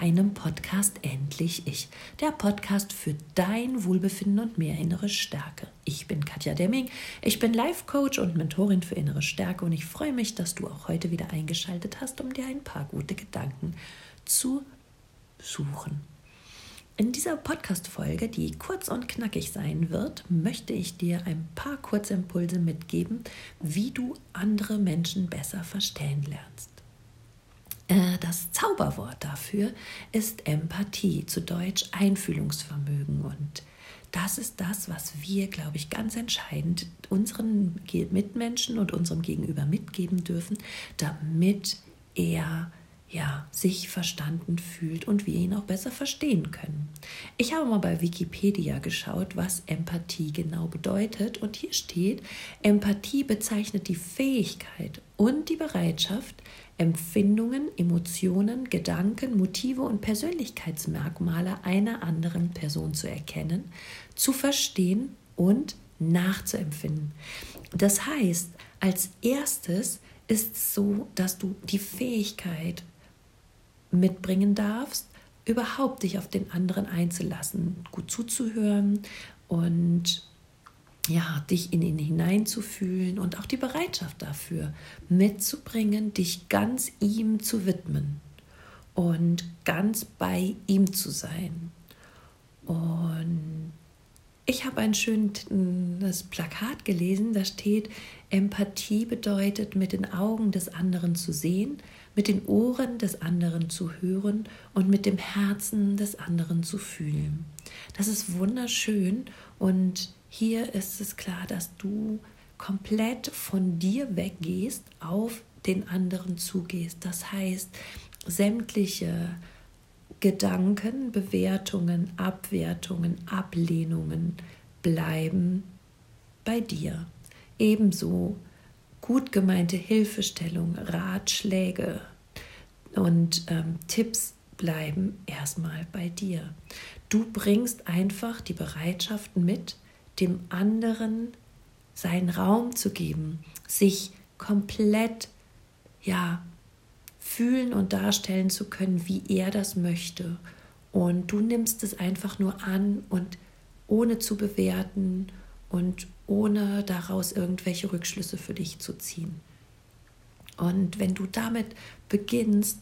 deinem Podcast Endlich Ich, der Podcast für dein Wohlbefinden und mehr innere Stärke. Ich bin Katja Demming, ich bin Life Coach und Mentorin für innere Stärke und ich freue mich, dass du auch heute wieder eingeschaltet hast, um dir ein paar gute Gedanken zu suchen. In dieser Podcast-Folge, die kurz und knackig sein wird, möchte ich dir ein paar Kurzimpulse mitgeben, wie du andere Menschen besser verstehen lernst. Äh, das Zauberwort dafür ist Empathie, zu Deutsch Einfühlungsvermögen. Und das ist das, was wir, glaube ich, ganz entscheidend unseren Mitmenschen und unserem Gegenüber mitgeben dürfen, damit er ja, sich verstanden fühlt und wir ihn auch besser verstehen können. Ich habe mal bei Wikipedia geschaut, was Empathie genau bedeutet und hier steht, Empathie bezeichnet die Fähigkeit und die Bereitschaft, Empfindungen, Emotionen, Gedanken, Motive und Persönlichkeitsmerkmale einer anderen Person zu erkennen, zu verstehen und nachzuempfinden. Das heißt, als erstes ist es so, dass du die Fähigkeit mitbringen darfst, überhaupt dich auf den anderen einzulassen, gut zuzuhören und ja, dich in ihn hineinzufühlen und auch die Bereitschaft dafür mitzubringen, dich ganz ihm zu widmen und ganz bei ihm zu sein. Und ich habe ein schönes Plakat gelesen, da steht, Empathie bedeutet, mit den Augen des anderen zu sehen, mit den Ohren des anderen zu hören und mit dem Herzen des anderen zu fühlen. Das ist wunderschön und hier ist es klar, dass du komplett von dir weggehst, auf den anderen zugehst. Das heißt, sämtliche Gedanken, Bewertungen, Abwertungen, Ablehnungen bleiben bei dir. Ebenso gut gemeinte Hilfestellung, Ratschläge und ähm, Tipps bleiben erstmal bei dir. Du bringst einfach die Bereitschaft mit, dem anderen seinen Raum zu geben, sich komplett ja fühlen und darstellen zu können, wie er das möchte. Und du nimmst es einfach nur an und ohne zu bewerten und ohne daraus irgendwelche Rückschlüsse für dich zu ziehen. Und wenn du damit beginnst,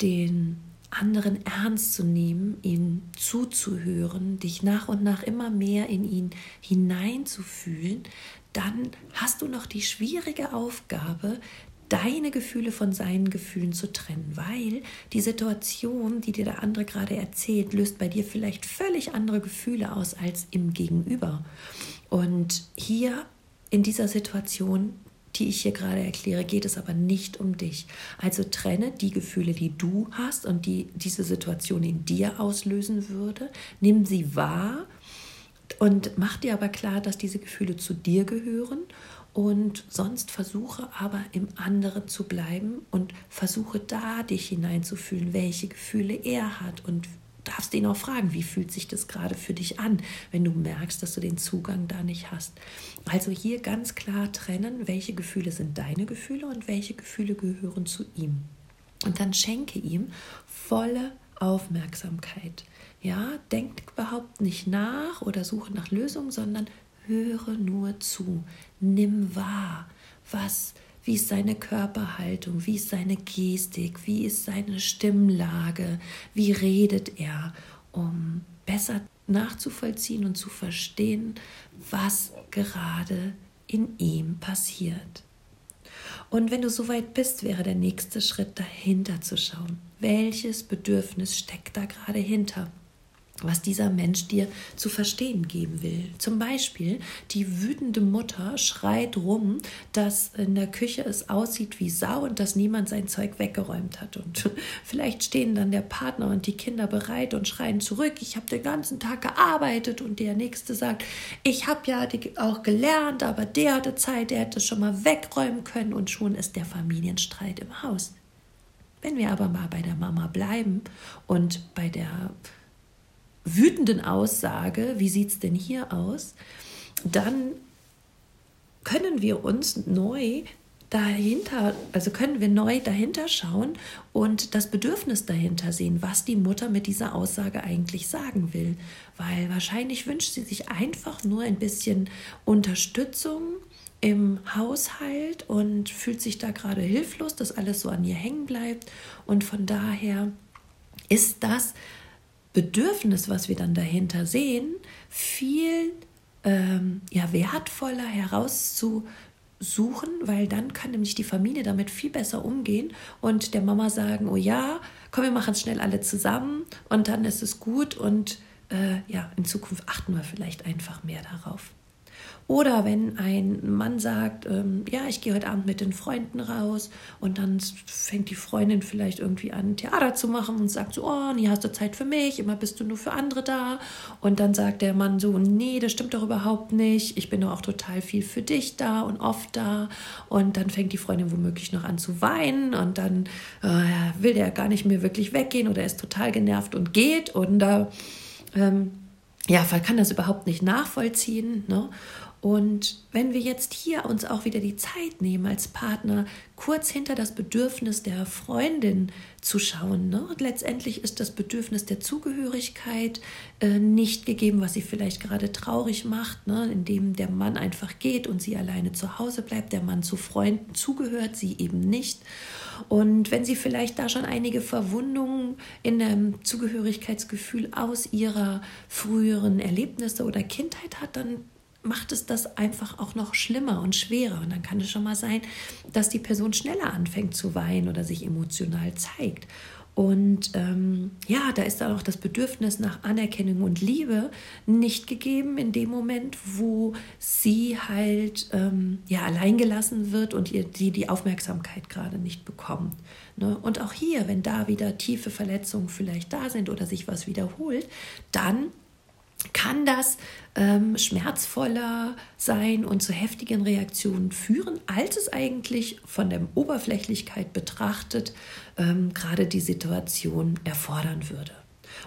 den anderen ernst zu nehmen, ihn zuzuhören, dich nach und nach immer mehr in ihn hineinzufühlen, dann hast du noch die schwierige Aufgabe, deine Gefühle von seinen Gefühlen zu trennen, weil die Situation, die dir der andere gerade erzählt, löst bei dir vielleicht völlig andere Gefühle aus als im Gegenüber. Und hier in dieser Situation die ich hier gerade erkläre, geht es aber nicht um dich. Also trenne die Gefühle, die du hast und die diese Situation in dir auslösen würde. Nimm sie wahr und mach dir aber klar, dass diese Gefühle zu dir gehören. Und sonst versuche aber im anderen zu bleiben und versuche da dich hineinzufühlen, welche Gefühle er hat und darfst ihn auch fragen, wie fühlt sich das gerade für dich an, wenn du merkst, dass du den Zugang da nicht hast. Also hier ganz klar trennen, welche Gefühle sind deine Gefühle und welche Gefühle gehören zu ihm. Und dann schenke ihm volle Aufmerksamkeit. Ja, denk überhaupt nicht nach oder suche nach Lösungen, sondern höre nur zu. Nimm wahr, was wie ist seine Körperhaltung? Wie ist seine Gestik? Wie ist seine Stimmlage? Wie redet er? Um besser nachzuvollziehen und zu verstehen, was gerade in ihm passiert. Und wenn du soweit bist, wäre der nächste Schritt dahinter zu schauen. Welches Bedürfnis steckt da gerade hinter? Was dieser Mensch dir zu verstehen geben will. Zum Beispiel, die wütende Mutter schreit rum, dass in der Küche es aussieht wie Sau und dass niemand sein Zeug weggeräumt hat. Und vielleicht stehen dann der Partner und die Kinder bereit und schreien zurück, ich habe den ganzen Tag gearbeitet und der Nächste sagt, ich habe ja auch gelernt, aber der hatte Zeit, der hätte schon mal wegräumen können und schon ist der Familienstreit im Haus. Wenn wir aber mal bei der Mama bleiben und bei der wütenden Aussage, wie sieht es denn hier aus, dann können wir uns neu dahinter, also können wir neu dahinter schauen und das Bedürfnis dahinter sehen, was die Mutter mit dieser Aussage eigentlich sagen will. Weil wahrscheinlich wünscht sie sich einfach nur ein bisschen Unterstützung im Haushalt und fühlt sich da gerade hilflos, dass alles so an ihr hängen bleibt. Und von daher ist das Bedürfnis, was wir dann dahinter sehen, viel ähm, ja, wertvoller herauszusuchen, weil dann kann nämlich die Familie damit viel besser umgehen und der Mama sagen, oh ja, komm, wir machen es schnell alle zusammen und dann ist es gut und äh, ja, in Zukunft achten wir vielleicht einfach mehr darauf. Oder wenn ein Mann sagt, ähm, ja, ich gehe heute Abend mit den Freunden raus und dann fängt die Freundin vielleicht irgendwie an, Theater zu machen und sagt so, oh, nie hast du Zeit für mich, immer bist du nur für andere da. Und dann sagt der Mann so, nee, das stimmt doch überhaupt nicht, ich bin doch auch total viel für dich da und oft da. Und dann fängt die Freundin womöglich noch an zu weinen und dann äh, will der gar nicht mehr wirklich weggehen oder ist total genervt und geht und da... Ähm, ja, kann das überhaupt nicht nachvollziehen. Ne? Und wenn wir jetzt hier uns auch wieder die Zeit nehmen, als Partner kurz hinter das Bedürfnis der Freundin zu schauen, ne? und letztendlich ist das Bedürfnis der Zugehörigkeit äh, nicht gegeben, was sie vielleicht gerade traurig macht, ne? indem der Mann einfach geht und sie alleine zu Hause bleibt, der Mann zu Freunden zugehört, sie eben nicht. Und wenn sie vielleicht da schon einige Verwundungen in dem Zugehörigkeitsgefühl aus ihrer früheren Erlebnisse oder Kindheit hat, dann macht es das einfach auch noch schlimmer und schwerer. Und dann kann es schon mal sein, dass die Person schneller anfängt zu weinen oder sich emotional zeigt. Und ähm, ja, da ist dann auch das Bedürfnis nach Anerkennung und Liebe nicht gegeben in dem Moment, wo sie halt ähm, ja alleingelassen wird und ihr die die Aufmerksamkeit gerade nicht bekommt. Ne? Und auch hier, wenn da wieder tiefe Verletzungen vielleicht da sind oder sich was wiederholt, dann kann das ähm, schmerzvoller sein und zu heftigen Reaktionen führen, als es eigentlich von der Oberflächlichkeit betrachtet ähm, gerade die Situation erfordern würde.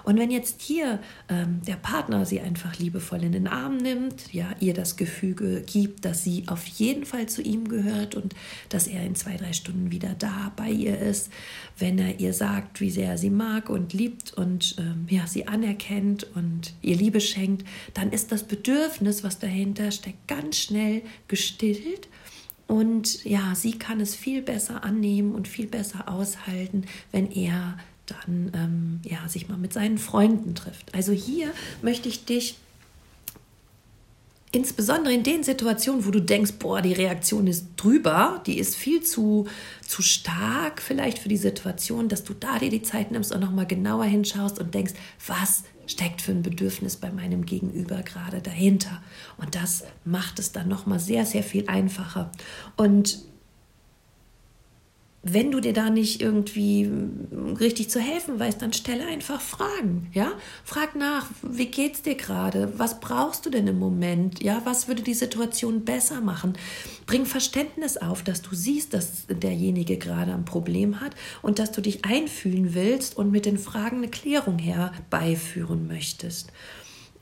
Und wenn jetzt hier ähm, der Partner sie einfach liebevoll in den Arm nimmt, ja, ihr das Gefüge gibt, dass sie auf jeden Fall zu ihm gehört und dass er in zwei, drei Stunden wieder da bei ihr ist, wenn er ihr sagt, wie sehr er sie mag und liebt und ähm, ja, sie anerkennt und ihr Liebe schenkt, dann ist das Bedürfnis, was dahinter steckt, ganz schnell gestillt. Und ja, sie kann es viel besser annehmen und viel besser aushalten, wenn er dann ähm, ja, sich mal mit seinen Freunden trifft. Also hier möchte ich dich insbesondere in den Situationen, wo du denkst, boah, die Reaktion ist drüber, die ist viel zu, zu stark vielleicht für die Situation, dass du da dir die Zeit nimmst und nochmal genauer hinschaust und denkst, was steckt für ein Bedürfnis bei meinem Gegenüber gerade dahinter. Und das macht es dann nochmal sehr, sehr viel einfacher. Und wenn du dir da nicht irgendwie richtig zu helfen weißt, dann stelle einfach Fragen, ja? Frag nach, wie geht's dir gerade? Was brauchst du denn im Moment? Ja, was würde die Situation besser machen? Bring Verständnis auf, dass du siehst, dass derjenige gerade ein Problem hat und dass du dich einfühlen willst und mit den Fragen eine Klärung herbeiführen möchtest.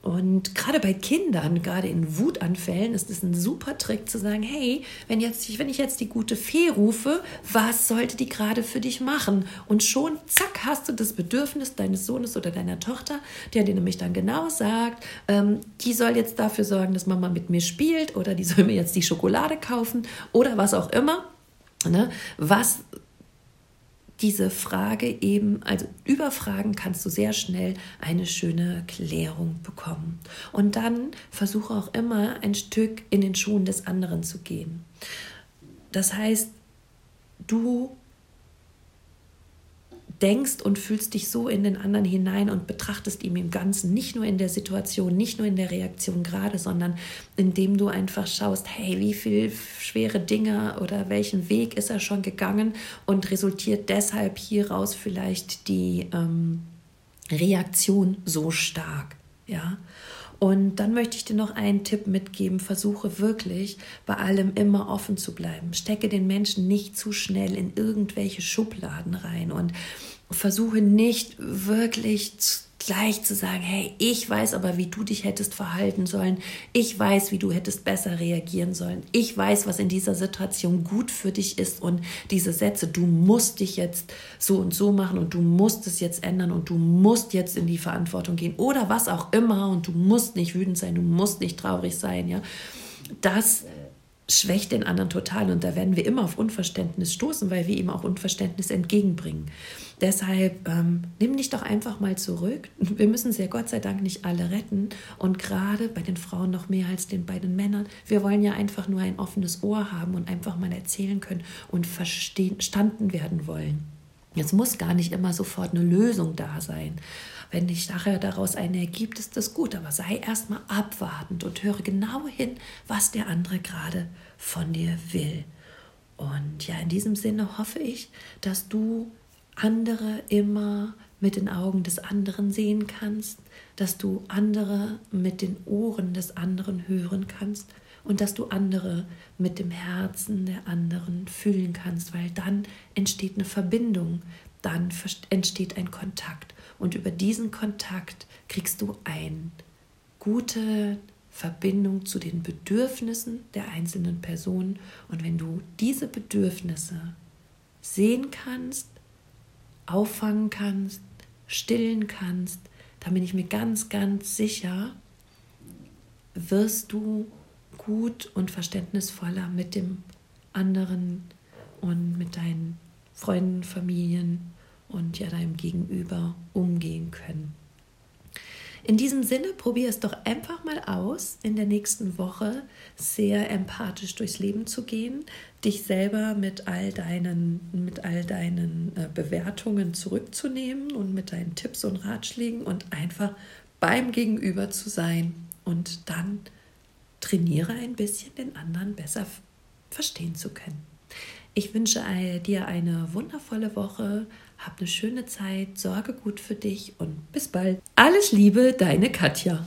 Und gerade bei Kindern, gerade in Wutanfällen, ist es ein super Trick zu sagen, hey, wenn, jetzt, wenn ich jetzt die gute Fee rufe, was sollte die gerade für dich machen? Und schon, zack, hast du das Bedürfnis deines Sohnes oder deiner Tochter, der dir nämlich dann genau sagt, ähm, die soll jetzt dafür sorgen, dass Mama mit mir spielt oder die soll mir jetzt die Schokolade kaufen oder was auch immer. Ne? Was diese Frage eben, also über Fragen kannst du sehr schnell eine schöne Klärung bekommen. Und dann versuche auch immer ein Stück in den Schuhen des anderen zu gehen. Das heißt, du denkst und fühlst dich so in den anderen hinein und betrachtest ihm im Ganzen, nicht nur in der Situation, nicht nur in der Reaktion gerade, sondern indem du einfach schaust, hey, wie viel schwere Dinge oder welchen Weg ist er schon gegangen und resultiert deshalb hieraus vielleicht die ähm, Reaktion so stark, ja. Und dann möchte ich dir noch einen Tipp mitgeben. Versuche wirklich bei allem immer offen zu bleiben. Stecke den Menschen nicht zu schnell in irgendwelche Schubladen rein und versuche nicht wirklich gleich zu sagen, hey, ich weiß aber, wie du dich hättest verhalten sollen. Ich weiß, wie du hättest besser reagieren sollen. Ich weiß, was in dieser Situation gut für dich ist und diese Sätze, du musst dich jetzt so und so machen und du musst es jetzt ändern und du musst jetzt in die Verantwortung gehen oder was auch immer und du musst nicht wütend sein, du musst nicht traurig sein, ja. Das schwächt den anderen total und da werden wir immer auf Unverständnis stoßen, weil wir ihm auch Unverständnis entgegenbringen. Deshalb ähm, nimm dich doch einfach mal zurück. Wir müssen sie ja Gott sei Dank nicht alle retten und gerade bei den Frauen noch mehr als den, bei den Männern. Wir wollen ja einfach nur ein offenes Ohr haben und einfach mal erzählen können und verstanden werden wollen. Es muss gar nicht immer sofort eine Lösung da sein. Wenn dich nachher daraus eine ergibt, ist das gut, aber sei erstmal abwartend und höre genau hin, was der andere gerade von dir will. Und ja, in diesem Sinne hoffe ich, dass du andere immer mit den Augen des anderen sehen kannst, dass du andere mit den Ohren des anderen hören kannst und dass du andere mit dem Herzen der anderen fühlen kannst, weil dann entsteht eine Verbindung, dann entsteht ein Kontakt. Und über diesen Kontakt kriegst du eine gute Verbindung zu den Bedürfnissen der einzelnen Personen. Und wenn du diese Bedürfnisse sehen kannst, auffangen kannst, stillen kannst, dann bin ich mir ganz, ganz sicher, wirst du gut und verständnisvoller mit dem anderen und mit deinen Freunden, Familien und ja deinem Gegenüber umgehen können. In diesem Sinne, probier es doch einfach mal aus, in der nächsten Woche sehr empathisch durchs Leben zu gehen, dich selber mit all deinen, mit all deinen äh, Bewertungen zurückzunehmen und mit deinen Tipps und Ratschlägen und einfach beim Gegenüber zu sein. Und dann trainiere ein bisschen, den anderen besser verstehen zu können. Ich wünsche dir eine wundervolle Woche. Hab eine schöne Zeit, sorge gut für dich und bis bald. Alles Liebe, deine Katja.